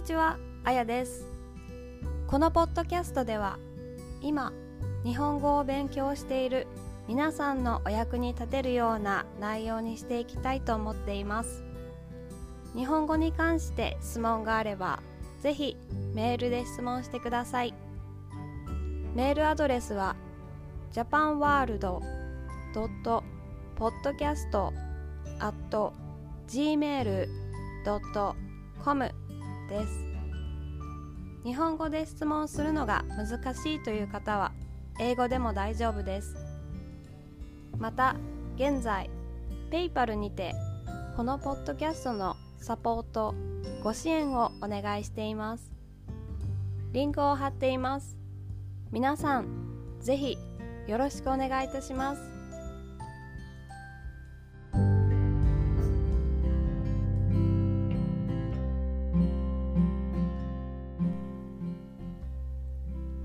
にちは、あやです。このポッドキャストでは今日本語を勉強している皆さんのお役に立てるような内容にしていきたいと思っています。日本語に関して質問があればぜひメールで質問してください。メールアドレスは japanworld.podcast.gmail.com です。日本語で質問するのが難しいという方は英語でも大丈夫です。また現在 PayPal にてこのポッドキャストのサポートご支援をお願いしています。リンクを貼っています。皆さんぜひよろしくお願いいたします。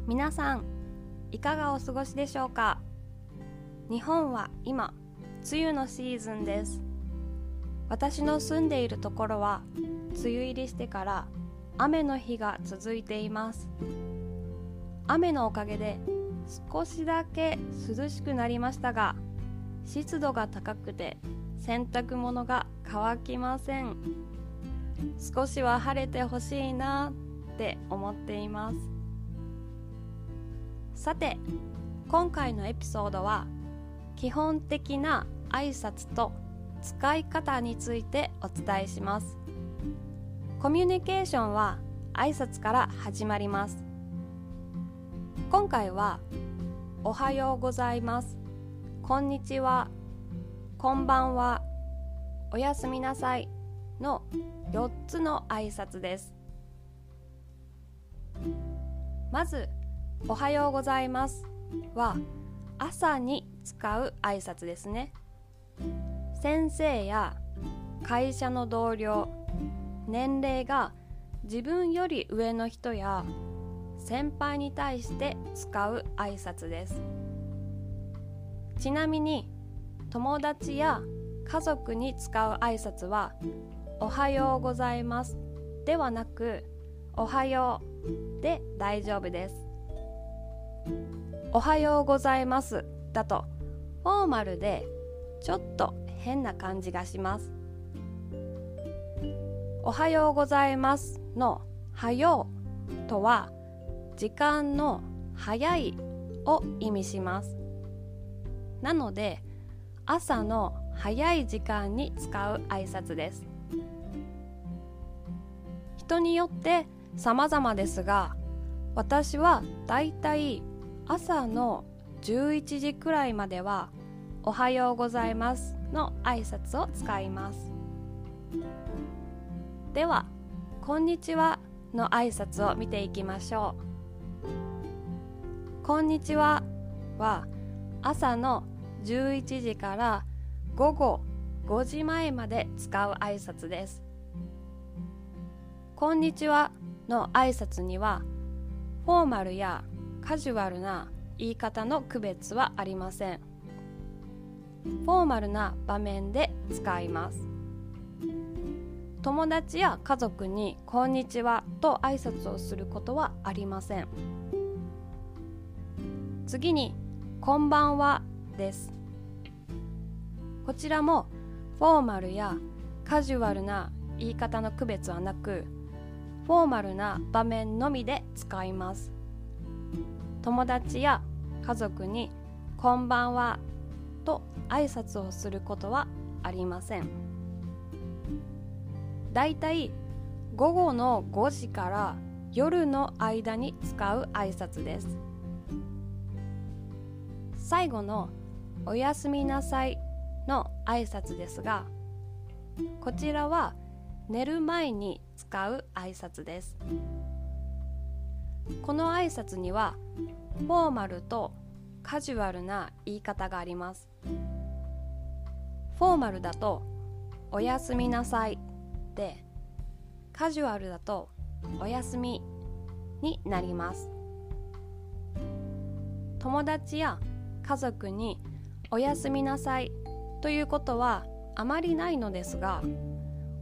皆さんいかがお過ごしでしょうか？日本は今梅雨のシーズンです。私の住んでいるところは梅雨入りしてから雨の日が続いています。雨のおかげで少しだけ涼しくなりましたが湿度が高くて洗濯物が乾きません。少しは晴れてほしいなって思っています。さて今回のエピソードは基本的な挨拶と使い方についてお伝えします。コミュニケーションは挨拶から始まります。今回はおはようございます。こんにちは。こんばんは。おやすみなさい。の4つの挨拶です。まずおはようございます。は朝に使う挨拶ですね。先生や会社の同僚年齢が自分より上の人や先輩に対して使う挨拶です。ちなみに友達や家族に使う挨拶は「おはようございます」ではなく「おはよう」で大丈夫です。おはようございます。だとフォーマルでちょっと変な感じがします。おはようございますのはようとは時間の早いを意味します。なので朝の早い時間に使う挨拶です。人によって様々ですが私はだいたい朝の11時くらいまでは「おはようございます」の挨拶を使います。では「こんにちは」の挨拶を見ていきましょう「こんにちは」は朝の11時から午後5時前まで使う挨拶です。こんにちはの挨拶にはフォーマルやカジュアルな言い方の区別はありません。フォーマルな場面で使います。友達や家族に「こんにちは」と挨拶をすることはありません。次に「こんばんは」です。こちらもフォーマルやカジュアルな言い方の区別はなくフォーマルな場面のみで使います。友達や家族に「こんばんは」と挨拶をすることはありません。だいたい午後の5時から夜の間に使う挨拶です。最後の「おやすみなさい」の挨拶ですがこちらは寝る前に使う挨拶です。この挨拶にはフォーマルとカジュアルな言い方があります。フォーマルだとおやすみなさいでカジュアルだとおやすみになります。友達や家族におやすみなさいということはあまりないのですが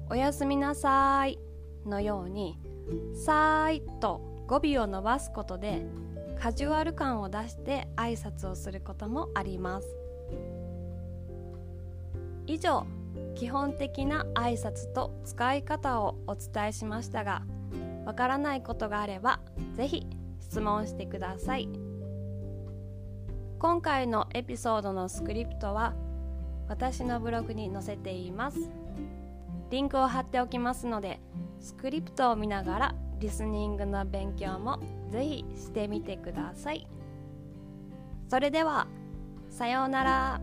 おやすみなさいのように「さーい」と語尾を伸ばすことでカジュアル感を出して挨拶をすることもあります。以上基本的な挨拶と使い方をお伝えしましたがわからないことがあればぜひ質問してください。今回のエピソードのスクリプトは私のブログに載せています。リンクを貼っておきますのでスクリプトを見ながらリスニングの勉強もぜひしてみてください。それではさようなら。